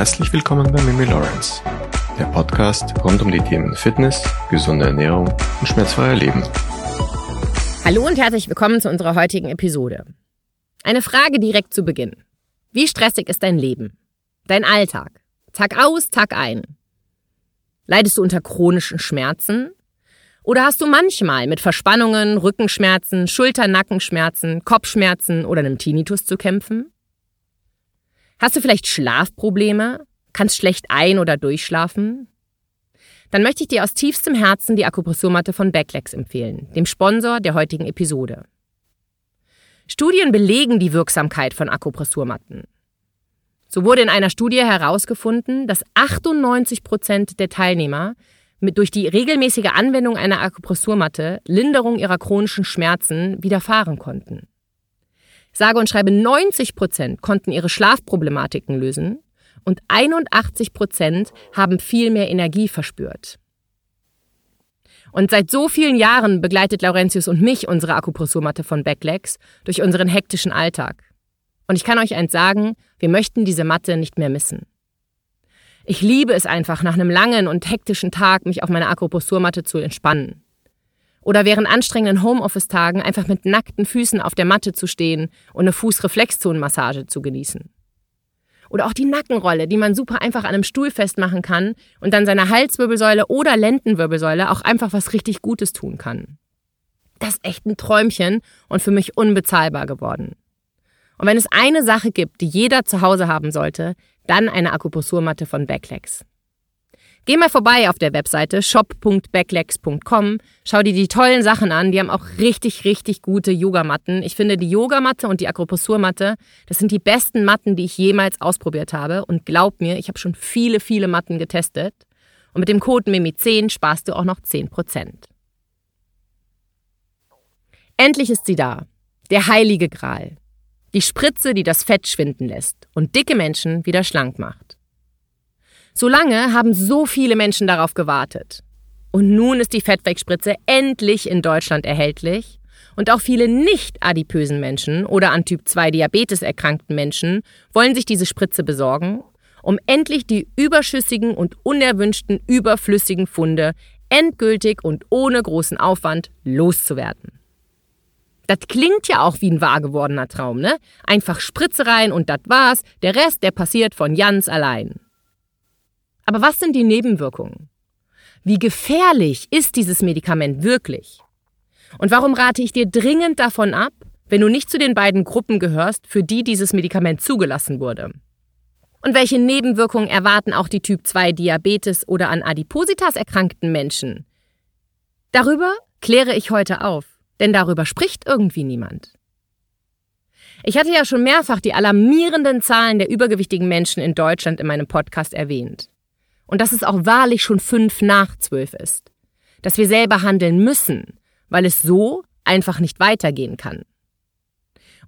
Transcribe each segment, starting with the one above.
Herzlich willkommen bei Mimi Lawrence, der Podcast rund um die Themen Fitness, gesunde Ernährung und schmerzfreier Leben. Hallo und herzlich willkommen zu unserer heutigen Episode. Eine Frage direkt zu Beginn. Wie stressig ist dein Leben? Dein Alltag? Tag aus, Tag ein? Leidest du unter chronischen Schmerzen? Oder hast du manchmal mit Verspannungen, Rückenschmerzen, Schulter-Nackenschmerzen, Kopfschmerzen oder einem Tinnitus zu kämpfen? Hast du vielleicht Schlafprobleme? Kannst schlecht ein- oder durchschlafen? Dann möchte ich dir aus tiefstem Herzen die Akupressurmatte von Backlegs empfehlen, dem Sponsor der heutigen Episode. Studien belegen die Wirksamkeit von Akupressurmatten. So wurde in einer Studie herausgefunden, dass 98 Prozent der Teilnehmer mit durch die regelmäßige Anwendung einer Akupressurmatte Linderung ihrer chronischen Schmerzen widerfahren konnten. Sage und schreibe 90 Prozent konnten ihre Schlafproblematiken lösen und 81 Prozent haben viel mehr Energie verspürt. Und seit so vielen Jahren begleitet Laurentius und mich unsere Akupressurmatte von Backlegs durch unseren hektischen Alltag. Und ich kann euch eins sagen, wir möchten diese Matte nicht mehr missen. Ich liebe es einfach, nach einem langen und hektischen Tag mich auf meiner Akupressurmatte zu entspannen. Oder während anstrengenden Homeoffice-Tagen einfach mit nackten Füßen auf der Matte zu stehen und eine Fußreflexzonenmassage zu genießen. Oder auch die Nackenrolle, die man super einfach an einem Stuhl festmachen kann und dann seiner Halswirbelsäule oder Lendenwirbelsäule auch einfach was richtig Gutes tun kann. Das ist echt ein Träumchen und für mich unbezahlbar geworden. Und wenn es eine Sache gibt, die jeder zu Hause haben sollte, dann eine Akupressurmatte von Backlegs. Geh mal vorbei auf der Webseite shop.backlegs.com, schau dir die tollen Sachen an, die haben auch richtig, richtig gute Yogamatten. Ich finde die Yogamatte und die Akupressurmatte, das sind die besten Matten, die ich jemals ausprobiert habe und glaub mir, ich habe schon viele, viele Matten getestet und mit dem Code MIMI10 sparst du auch noch 10%. Endlich ist sie da, der heilige Gral. Die Spritze, die das Fett schwinden lässt und dicke Menschen wieder schlank macht. So lange haben so viele Menschen darauf gewartet. Und nun ist die Fettwegspritze endlich in Deutschland erhältlich. Und auch viele nicht adipösen Menschen oder an Typ 2 Diabetes erkrankten Menschen wollen sich diese Spritze besorgen, um endlich die überschüssigen und unerwünschten überflüssigen Funde endgültig und ohne großen Aufwand loszuwerden. Das klingt ja auch wie ein wahr gewordener Traum, ne? Einfach Spritze rein und das war's, der Rest, der passiert von ganz allein. Aber was sind die Nebenwirkungen? Wie gefährlich ist dieses Medikament wirklich? Und warum rate ich dir dringend davon ab, wenn du nicht zu den beiden Gruppen gehörst, für die dieses Medikament zugelassen wurde? Und welche Nebenwirkungen erwarten auch die Typ 2 Diabetes oder an Adipositas erkrankten Menschen? Darüber kläre ich heute auf, denn darüber spricht irgendwie niemand. Ich hatte ja schon mehrfach die alarmierenden Zahlen der übergewichtigen Menschen in Deutschland in meinem Podcast erwähnt und dass es auch wahrlich schon fünf nach zwölf ist. Dass wir selber handeln müssen, weil es so einfach nicht weitergehen kann.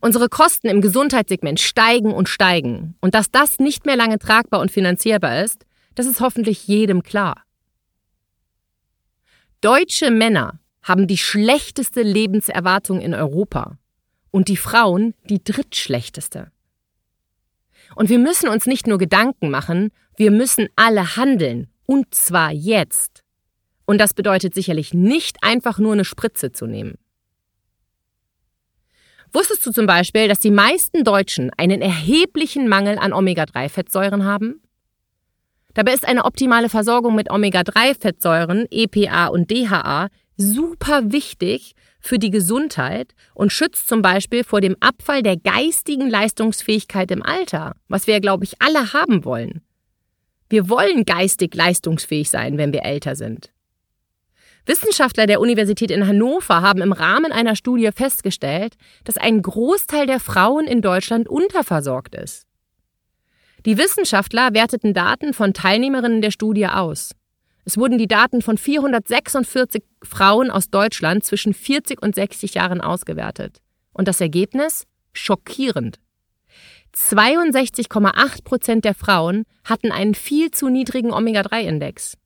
Unsere Kosten im Gesundheitssegment steigen und steigen und dass das nicht mehr lange tragbar und finanzierbar ist, das ist hoffentlich jedem klar. Deutsche Männer haben die schlechteste Lebenserwartung in Europa und die Frauen die drittschlechteste. Und wir müssen uns nicht nur Gedanken machen, wir müssen alle handeln. Und zwar jetzt. Und das bedeutet sicherlich nicht einfach nur eine Spritze zu nehmen. Wusstest du zum Beispiel, dass die meisten Deutschen einen erheblichen Mangel an Omega-3-Fettsäuren haben? Dabei ist eine optimale Versorgung mit Omega-3-Fettsäuren, EPA und DHA, super wichtig für die Gesundheit und schützt zum Beispiel vor dem Abfall der geistigen Leistungsfähigkeit im Alter, was wir, glaube ich, alle haben wollen. Wir wollen geistig leistungsfähig sein, wenn wir älter sind. Wissenschaftler der Universität in Hannover haben im Rahmen einer Studie festgestellt, dass ein Großteil der Frauen in Deutschland unterversorgt ist. Die Wissenschaftler werteten Daten von Teilnehmerinnen der Studie aus. Es wurden die Daten von 446 Frauen aus Deutschland zwischen 40 und 60 Jahren ausgewertet. Und das Ergebnis? Schockierend. 62,8 Prozent der Frauen hatten einen viel zu niedrigen Omega-3-Index.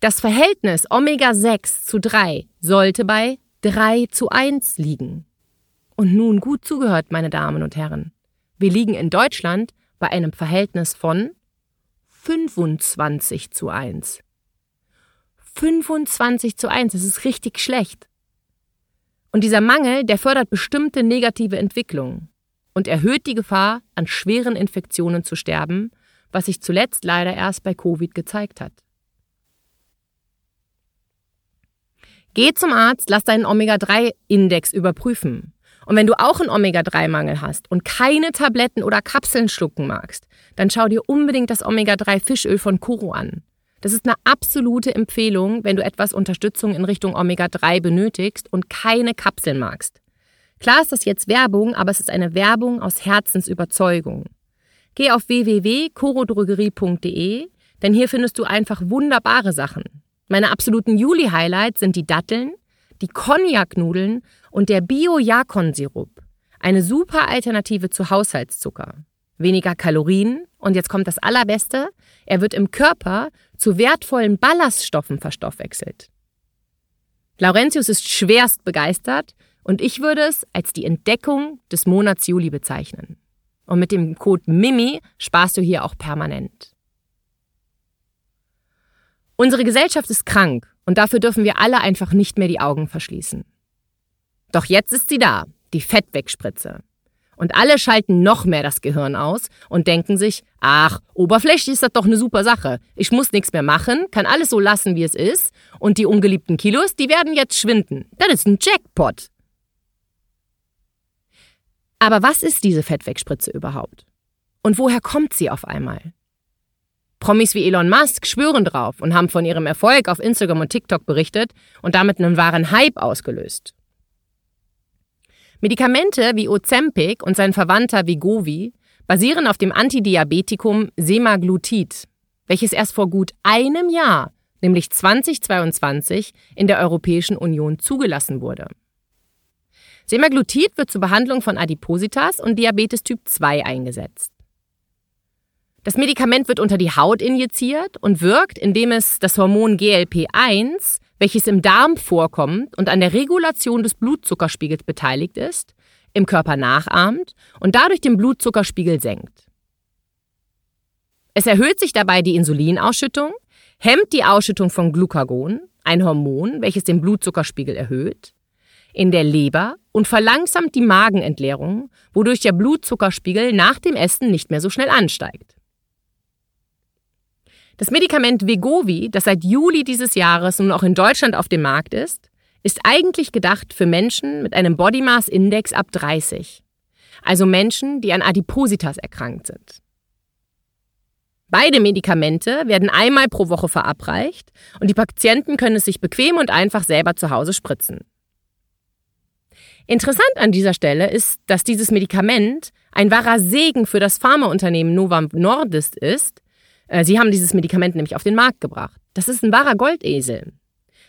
Das Verhältnis Omega-6 zu 3 sollte bei 3 zu 1 liegen. Und nun gut zugehört, meine Damen und Herren. Wir liegen in Deutschland bei einem Verhältnis von 25 zu 1. 25 zu 1, das ist richtig schlecht. Und dieser Mangel, der fördert bestimmte negative Entwicklungen und erhöht die Gefahr, an schweren Infektionen zu sterben, was sich zuletzt leider erst bei Covid gezeigt hat. Geh zum Arzt, lass deinen Omega-3-Index überprüfen. Und wenn du auch einen Omega-3-Mangel hast und keine Tabletten oder Kapseln schlucken magst, dann schau dir unbedingt das Omega-3-Fischöl von Kuro an. Das ist eine absolute Empfehlung, wenn du etwas Unterstützung in Richtung Omega-3 benötigst und keine Kapseln magst. Klar ist das jetzt Werbung, aber es ist eine Werbung aus Herzensüberzeugung. Geh auf www.corodrogerie.de, denn hier findest du einfach wunderbare Sachen. Meine absoluten Juli-Highlights sind die Datteln, die Cognac-Nudeln und der Bio-Jakon-Sirup. Eine super Alternative zu Haushaltszucker. Weniger Kalorien und jetzt kommt das Allerbeste, er wird im Körper zu wertvollen Ballaststoffen verstoffwechselt. Laurentius ist schwerst begeistert und ich würde es als die Entdeckung des Monats Juli bezeichnen. Und mit dem Code MIMI sparst du hier auch permanent. Unsere Gesellschaft ist krank und dafür dürfen wir alle einfach nicht mehr die Augen verschließen. Doch jetzt ist sie da, die Fettwegspritze. Und alle schalten noch mehr das Gehirn aus und denken sich, ach, oberflächlich ist das doch eine super Sache. Ich muss nichts mehr machen, kann alles so lassen, wie es ist. Und die ungeliebten Kilos, die werden jetzt schwinden. Das ist ein Jackpot. Aber was ist diese Fettwegspritze überhaupt? Und woher kommt sie auf einmal? Promis wie Elon Musk schwören drauf und haben von ihrem Erfolg auf Instagram und TikTok berichtet und damit einen wahren Hype ausgelöst. Medikamente wie Ozempic und sein Verwandter Vigovi basieren auf dem Antidiabetikum Semaglutid, welches erst vor gut einem Jahr, nämlich 2022, in der Europäischen Union zugelassen wurde. Semaglutid wird zur Behandlung von Adipositas und Diabetes Typ 2 eingesetzt. Das Medikament wird unter die Haut injiziert und wirkt, indem es das Hormon GLP-1, welches im Darm vorkommt und an der Regulation des Blutzuckerspiegels beteiligt ist, im Körper nachahmt und dadurch den Blutzuckerspiegel senkt. Es erhöht sich dabei die Insulinausschüttung, hemmt die Ausschüttung von Glucagon, ein Hormon, welches den Blutzuckerspiegel erhöht, in der Leber und verlangsamt die Magenentleerung, wodurch der Blutzuckerspiegel nach dem Essen nicht mehr so schnell ansteigt. Das Medikament Vegovi, das seit Juli dieses Jahres nun auch in Deutschland auf dem Markt ist, ist eigentlich gedacht für Menschen mit einem Body Mass Index ab 30. Also Menschen, die an Adipositas erkrankt sind. Beide Medikamente werden einmal pro Woche verabreicht und die Patienten können es sich bequem und einfach selber zu Hause spritzen. Interessant an dieser Stelle ist, dass dieses Medikament ein wahrer Segen für das Pharmaunternehmen Novo Nordisk ist, sie haben dieses Medikament nämlich auf den Markt gebracht. Das ist ein wahrer Goldesel.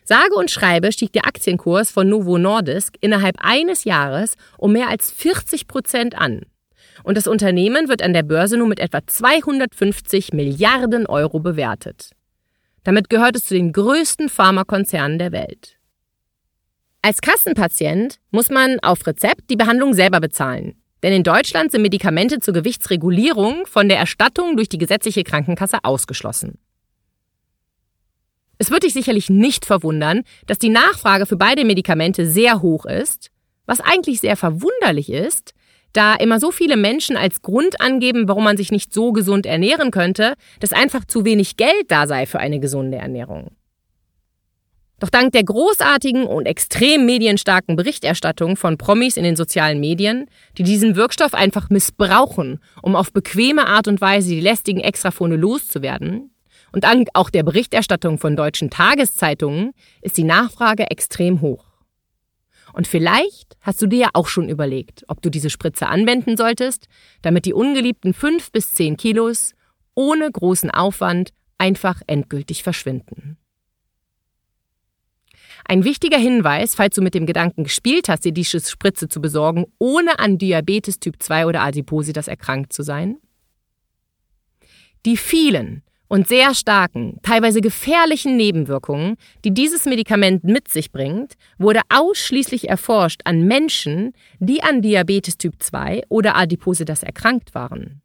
Sage und schreibe stieg der Aktienkurs von Novo Nordisk innerhalb eines Jahres um mehr als 40 Prozent an. Und das Unternehmen wird an der Börse nun mit etwa 250 Milliarden Euro bewertet. Damit gehört es zu den größten Pharmakonzernen der Welt. Als Kassenpatient muss man auf Rezept die Behandlung selber bezahlen. Denn in Deutschland sind Medikamente zur Gewichtsregulierung von der Erstattung durch die gesetzliche Krankenkasse ausgeschlossen. Es wird dich sicherlich nicht verwundern, dass die Nachfrage für beide Medikamente sehr hoch ist, was eigentlich sehr verwunderlich ist, da immer so viele Menschen als Grund angeben, warum man sich nicht so gesund ernähren könnte, dass einfach zu wenig Geld da sei für eine gesunde Ernährung. Doch dank der großartigen und extrem medienstarken Berichterstattung von Promis in den sozialen Medien, die diesen Wirkstoff einfach missbrauchen, um auf bequeme Art und Weise die lästigen Extrafone loszuwerden, und dank auch der Berichterstattung von deutschen Tageszeitungen ist die Nachfrage extrem hoch. Und vielleicht hast du dir ja auch schon überlegt, ob du diese Spritze anwenden solltest, damit die ungeliebten fünf bis zehn Kilos ohne großen Aufwand einfach endgültig verschwinden. Ein wichtiger Hinweis, falls du mit dem Gedanken gespielt hast, dir diese Spritze zu besorgen, ohne an Diabetes Typ 2 oder Adipositas erkrankt zu sein. Die vielen und sehr starken, teilweise gefährlichen Nebenwirkungen, die dieses Medikament mit sich bringt, wurde ausschließlich erforscht an Menschen, die an Diabetes Typ 2 oder Adipositas erkrankt waren.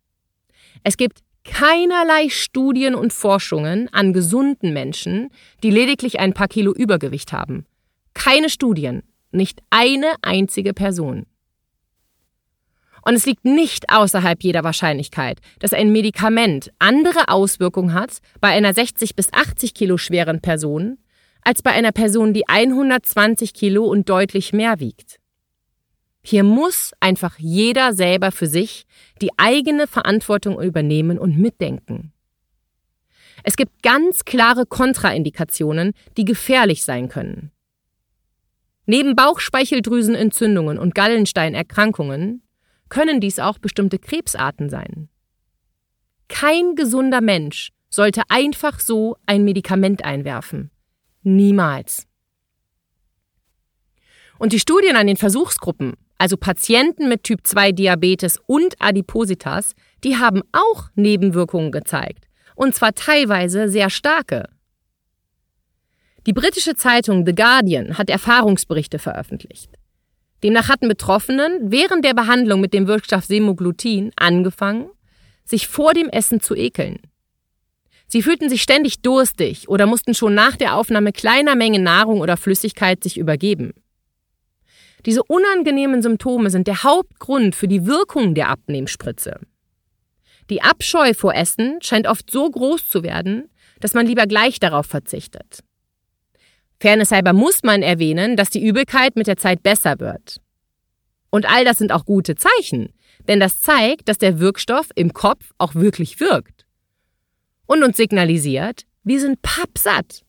Es gibt keinerlei Studien und Forschungen an gesunden Menschen, die lediglich ein paar Kilo Übergewicht haben. Keine Studien, nicht eine einzige Person. Und es liegt nicht außerhalb jeder Wahrscheinlichkeit, dass ein Medikament andere Auswirkungen hat bei einer 60 bis 80 Kilo schweren Person als bei einer Person, die 120 Kilo und deutlich mehr wiegt. Hier muss einfach jeder selber für sich die eigene Verantwortung übernehmen und mitdenken. Es gibt ganz klare Kontraindikationen, die gefährlich sein können. Neben Bauchspeicheldrüsenentzündungen und Gallensteinerkrankungen können dies auch bestimmte Krebsarten sein. Kein gesunder Mensch sollte einfach so ein Medikament einwerfen. Niemals. Und die Studien an den Versuchsgruppen, also Patienten mit Typ 2 Diabetes und Adipositas, die haben auch Nebenwirkungen gezeigt. Und zwar teilweise sehr starke. Die britische Zeitung The Guardian hat Erfahrungsberichte veröffentlicht. Demnach hatten Betroffenen während der Behandlung mit dem Wirkstoff Semoglutin angefangen, sich vor dem Essen zu ekeln. Sie fühlten sich ständig durstig oder mussten schon nach der Aufnahme kleiner Mengen Nahrung oder Flüssigkeit sich übergeben. Diese unangenehmen Symptome sind der Hauptgrund für die Wirkung der Abnehmspritze. Die Abscheu vor Essen scheint oft so groß zu werden, dass man lieber gleich darauf verzichtet. Fairness halber muss man erwähnen, dass die Übelkeit mit der Zeit besser wird. Und all das sind auch gute Zeichen, denn das zeigt, dass der Wirkstoff im Kopf auch wirklich wirkt. Und uns signalisiert, wir sind pappsatt.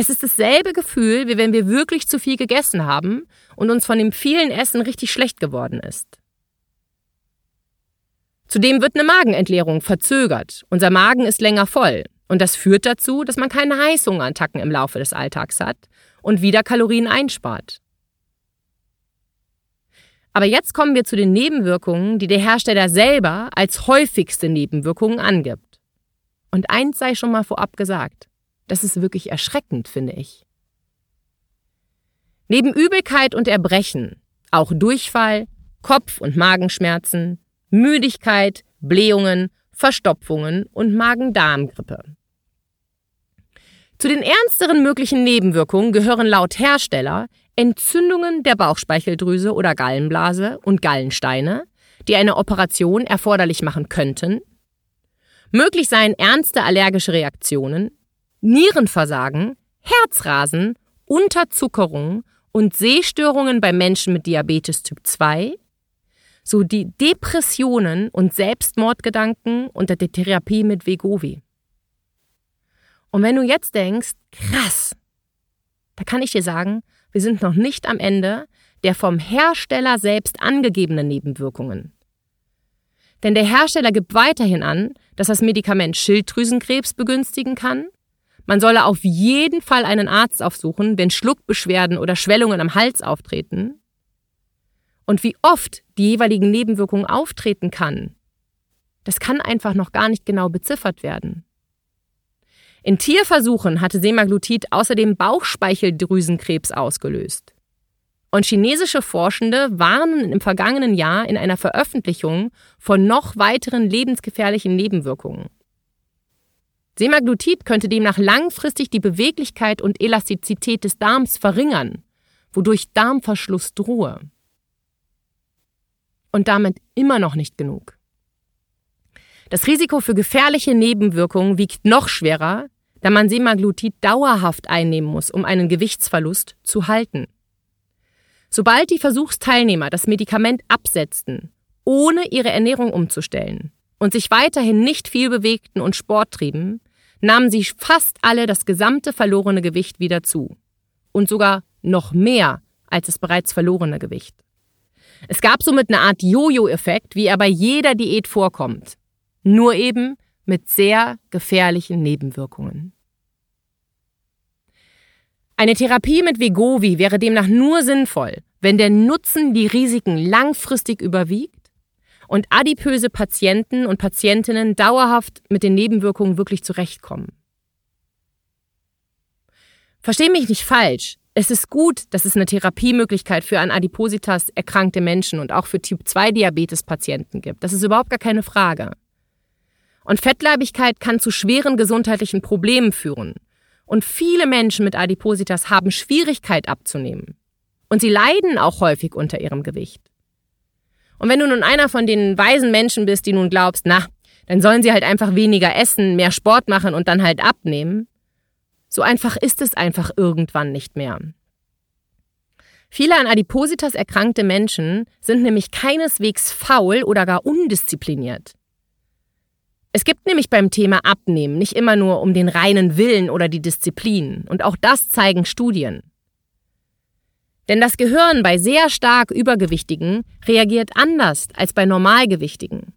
Es ist dasselbe Gefühl, wie wenn wir wirklich zu viel gegessen haben und uns von dem vielen Essen richtig schlecht geworden ist. Zudem wird eine Magenentleerung verzögert. Unser Magen ist länger voll. Und das führt dazu, dass man keine Heißhungerattacken im Laufe des Alltags hat und wieder Kalorien einspart. Aber jetzt kommen wir zu den Nebenwirkungen, die der Hersteller selber als häufigste Nebenwirkungen angibt. Und eins sei schon mal vorab gesagt. Das ist wirklich erschreckend, finde ich. Neben Übelkeit und Erbrechen auch Durchfall, Kopf- und Magenschmerzen, Müdigkeit, Blähungen, Verstopfungen und Magen-Darm-Grippe. Zu den ernsteren möglichen Nebenwirkungen gehören laut Hersteller Entzündungen der Bauchspeicheldrüse oder Gallenblase und Gallensteine, die eine Operation erforderlich machen könnten. Möglich seien ernste allergische Reaktionen, Nierenversagen, Herzrasen, Unterzuckerung und Sehstörungen bei Menschen mit Diabetes Typ 2, sowie Depressionen und Selbstmordgedanken unter der Therapie mit Vegovi. Und wenn du jetzt denkst, krass, da kann ich dir sagen, wir sind noch nicht am Ende der vom Hersteller selbst angegebenen Nebenwirkungen. Denn der Hersteller gibt weiterhin an, dass das Medikament Schilddrüsenkrebs begünstigen kann. Man solle auf jeden Fall einen Arzt aufsuchen, wenn Schluckbeschwerden oder Schwellungen am Hals auftreten. Und wie oft die jeweiligen Nebenwirkungen auftreten kann, das kann einfach noch gar nicht genau beziffert werden. In Tierversuchen hatte Semaglutid außerdem Bauchspeicheldrüsenkrebs ausgelöst. Und chinesische Forschende warnen im vergangenen Jahr in einer Veröffentlichung von noch weiteren lebensgefährlichen Nebenwirkungen. Semaglutid könnte demnach langfristig die Beweglichkeit und Elastizität des Darms verringern, wodurch Darmverschluss drohe. Und damit immer noch nicht genug. Das Risiko für gefährliche Nebenwirkungen wiegt noch schwerer, da man Semaglutid dauerhaft einnehmen muss, um einen Gewichtsverlust zu halten. Sobald die Versuchsteilnehmer das Medikament absetzten, ohne ihre Ernährung umzustellen und sich weiterhin nicht viel bewegten und Sport trieben, nahmen sie fast alle das gesamte verlorene Gewicht wieder zu. Und sogar noch mehr als das bereits verlorene Gewicht. Es gab somit eine Art Jojo-Effekt, wie er bei jeder Diät vorkommt. Nur eben mit sehr gefährlichen Nebenwirkungen. Eine Therapie mit Vegovi wäre demnach nur sinnvoll, wenn der Nutzen die Risiken langfristig überwiegt und adipöse Patienten und Patientinnen dauerhaft mit den Nebenwirkungen wirklich zurechtkommen. Versteh mich nicht falsch. Es ist gut, dass es eine Therapiemöglichkeit für an Adipositas erkrankte Menschen und auch für Typ 2 Diabetes Patienten gibt. Das ist überhaupt gar keine Frage. Und Fettleibigkeit kann zu schweren gesundheitlichen Problemen führen. Und viele Menschen mit Adipositas haben Schwierigkeit abzunehmen. Und sie leiden auch häufig unter ihrem Gewicht. Und wenn du nun einer von den weisen Menschen bist, die nun glaubst, na, dann sollen sie halt einfach weniger essen, mehr Sport machen und dann halt abnehmen, so einfach ist es einfach irgendwann nicht mehr. Viele an Adipositas erkrankte Menschen sind nämlich keineswegs faul oder gar undiszipliniert. Es gibt nämlich beim Thema Abnehmen nicht immer nur um den reinen Willen oder die Disziplin, und auch das zeigen Studien. Denn das Gehirn bei sehr stark Übergewichtigen reagiert anders als bei Normalgewichtigen.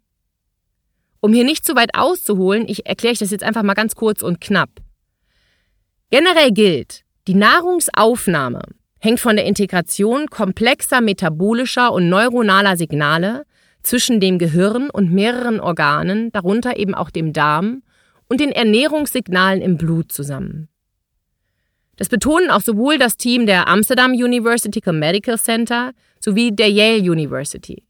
Um hier nicht zu weit auszuholen, ich erkläre ich das jetzt einfach mal ganz kurz und knapp. Generell gilt, die Nahrungsaufnahme hängt von der Integration komplexer metabolischer und neuronaler Signale zwischen dem Gehirn und mehreren Organen, darunter eben auch dem Darm, und den Ernährungssignalen im Blut zusammen. Das betonen auch sowohl das Team der Amsterdam University Medical Center sowie der Yale University.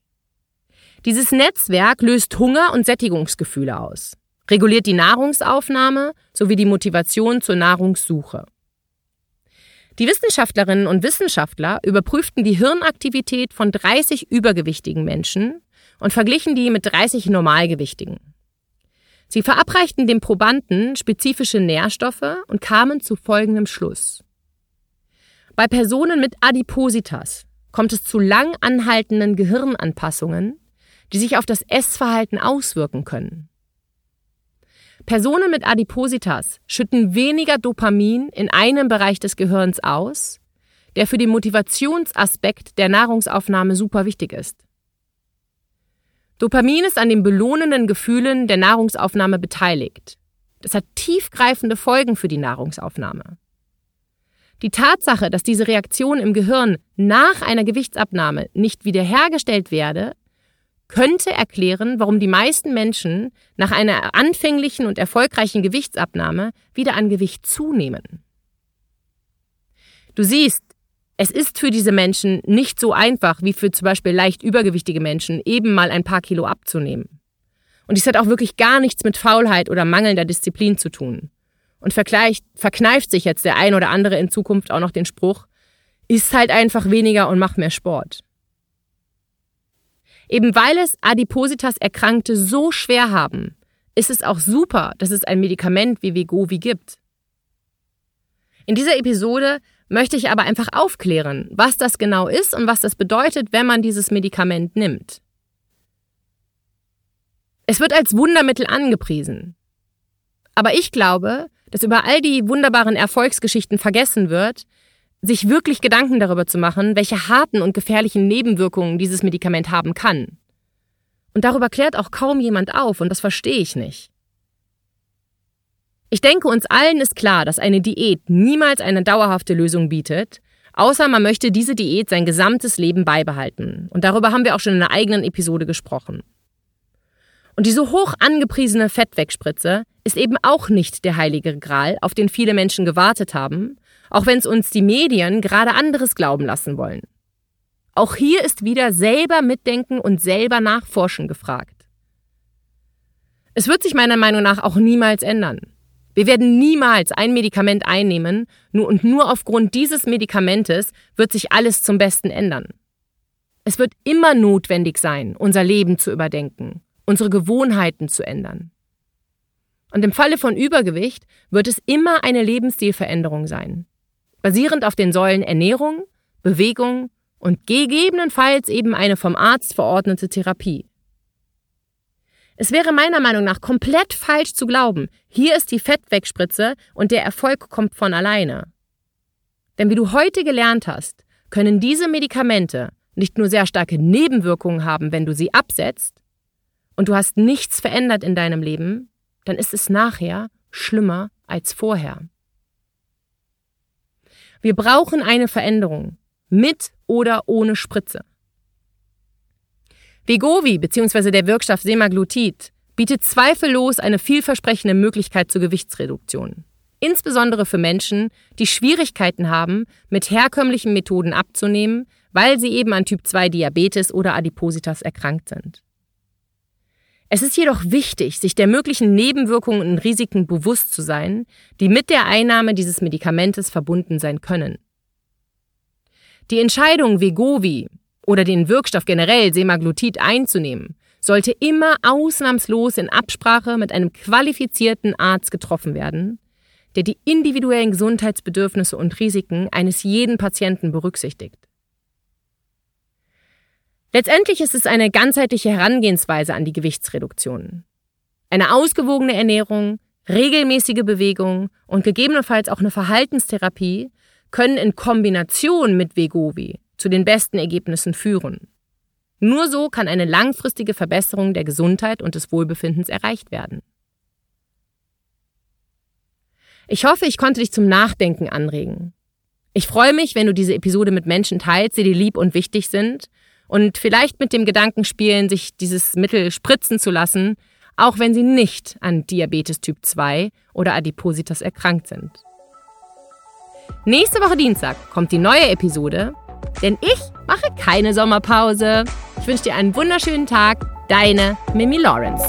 Dieses Netzwerk löst Hunger und Sättigungsgefühle aus, reguliert die Nahrungsaufnahme sowie die Motivation zur Nahrungssuche. Die Wissenschaftlerinnen und Wissenschaftler überprüften die Hirnaktivität von 30 übergewichtigen Menschen und verglichen die mit 30 normalgewichtigen. Sie verabreichten dem Probanden spezifische Nährstoffe und kamen zu folgendem Schluss. Bei Personen mit Adipositas kommt es zu lang anhaltenden Gehirnanpassungen, die sich auf das Essverhalten auswirken können. Personen mit Adipositas schütten weniger Dopamin in einem Bereich des Gehirns aus, der für den Motivationsaspekt der Nahrungsaufnahme super wichtig ist. Dopamin ist an den belohnenden Gefühlen der Nahrungsaufnahme beteiligt. Das hat tiefgreifende Folgen für die Nahrungsaufnahme. Die Tatsache, dass diese Reaktion im Gehirn nach einer Gewichtsabnahme nicht wiederhergestellt werde, könnte erklären, warum die meisten Menschen nach einer anfänglichen und erfolgreichen Gewichtsabnahme wieder an Gewicht zunehmen. Du siehst, es ist für diese Menschen nicht so einfach wie für zum Beispiel leicht übergewichtige Menschen, eben mal ein paar Kilo abzunehmen. Und dies hat auch wirklich gar nichts mit Faulheit oder mangelnder Disziplin zu tun. Und verkneift sich jetzt der ein oder andere in Zukunft auch noch den Spruch, isst halt einfach weniger und mach mehr Sport. Eben weil es Adipositas Erkrankte so schwer haben, ist es auch super, dass es ein Medikament wie Vegovi gibt. In dieser Episode möchte ich aber einfach aufklären, was das genau ist und was das bedeutet, wenn man dieses Medikament nimmt. Es wird als Wundermittel angepriesen. Aber ich glaube, dass über all die wunderbaren Erfolgsgeschichten vergessen wird, sich wirklich Gedanken darüber zu machen, welche harten und gefährlichen Nebenwirkungen dieses Medikament haben kann. Und darüber klärt auch kaum jemand auf, und das verstehe ich nicht. Ich denke, uns allen ist klar, dass eine Diät niemals eine dauerhafte Lösung bietet, außer man möchte diese Diät sein gesamtes Leben beibehalten. Und darüber haben wir auch schon in einer eigenen Episode gesprochen. Und diese hoch angepriesene Fettwegspritze ist eben auch nicht der heilige Gral, auf den viele Menschen gewartet haben, auch wenn es uns die Medien gerade anderes glauben lassen wollen. Auch hier ist wieder selber mitdenken und selber nachforschen gefragt. Es wird sich meiner Meinung nach auch niemals ändern. Wir werden niemals ein Medikament einnehmen, nur und nur aufgrund dieses Medikamentes wird sich alles zum Besten ändern. Es wird immer notwendig sein, unser Leben zu überdenken, unsere Gewohnheiten zu ändern. Und im Falle von Übergewicht wird es immer eine Lebensstilveränderung sein basierend auf den Säulen Ernährung, Bewegung und gegebenenfalls eben eine vom Arzt verordnete Therapie. Es wäre meiner Meinung nach komplett falsch zu glauben, hier ist die Fettwegspritze und der Erfolg kommt von alleine. Denn wie du heute gelernt hast, können diese Medikamente nicht nur sehr starke Nebenwirkungen haben, wenn du sie absetzt, und du hast nichts verändert in deinem Leben, dann ist es nachher schlimmer als vorher. Wir brauchen eine Veränderung. Mit oder ohne Spritze. Vegovi bzw. der Wirkstoff Semaglutid bietet zweifellos eine vielversprechende Möglichkeit zur Gewichtsreduktion. Insbesondere für Menschen, die Schwierigkeiten haben, mit herkömmlichen Methoden abzunehmen, weil sie eben an Typ 2 Diabetes oder Adipositas erkrankt sind. Es ist jedoch wichtig, sich der möglichen Nebenwirkungen und Risiken bewusst zu sein, die mit der Einnahme dieses Medikamentes verbunden sein können. Die Entscheidung, Vegovi oder den Wirkstoff generell Semaglutid einzunehmen, sollte immer ausnahmslos in Absprache mit einem qualifizierten Arzt getroffen werden, der die individuellen Gesundheitsbedürfnisse und Risiken eines jeden Patienten berücksichtigt. Letztendlich ist es eine ganzheitliche Herangehensweise an die Gewichtsreduktion. Eine ausgewogene Ernährung, regelmäßige Bewegung und gegebenenfalls auch eine Verhaltenstherapie können in Kombination mit Vegovi zu den besten Ergebnissen führen. Nur so kann eine langfristige Verbesserung der Gesundheit und des Wohlbefindens erreicht werden. Ich hoffe, ich konnte dich zum Nachdenken anregen. Ich freue mich, wenn du diese Episode mit Menschen teilst, die dir lieb und wichtig sind und vielleicht mit dem Gedanken spielen, sich dieses Mittel spritzen zu lassen, auch wenn sie nicht an Diabetes Typ 2 oder Adipositas erkrankt sind. Nächste Woche Dienstag kommt die neue Episode, denn ich mache keine Sommerpause. Ich wünsche dir einen wunderschönen Tag. Deine Mimi Lawrence.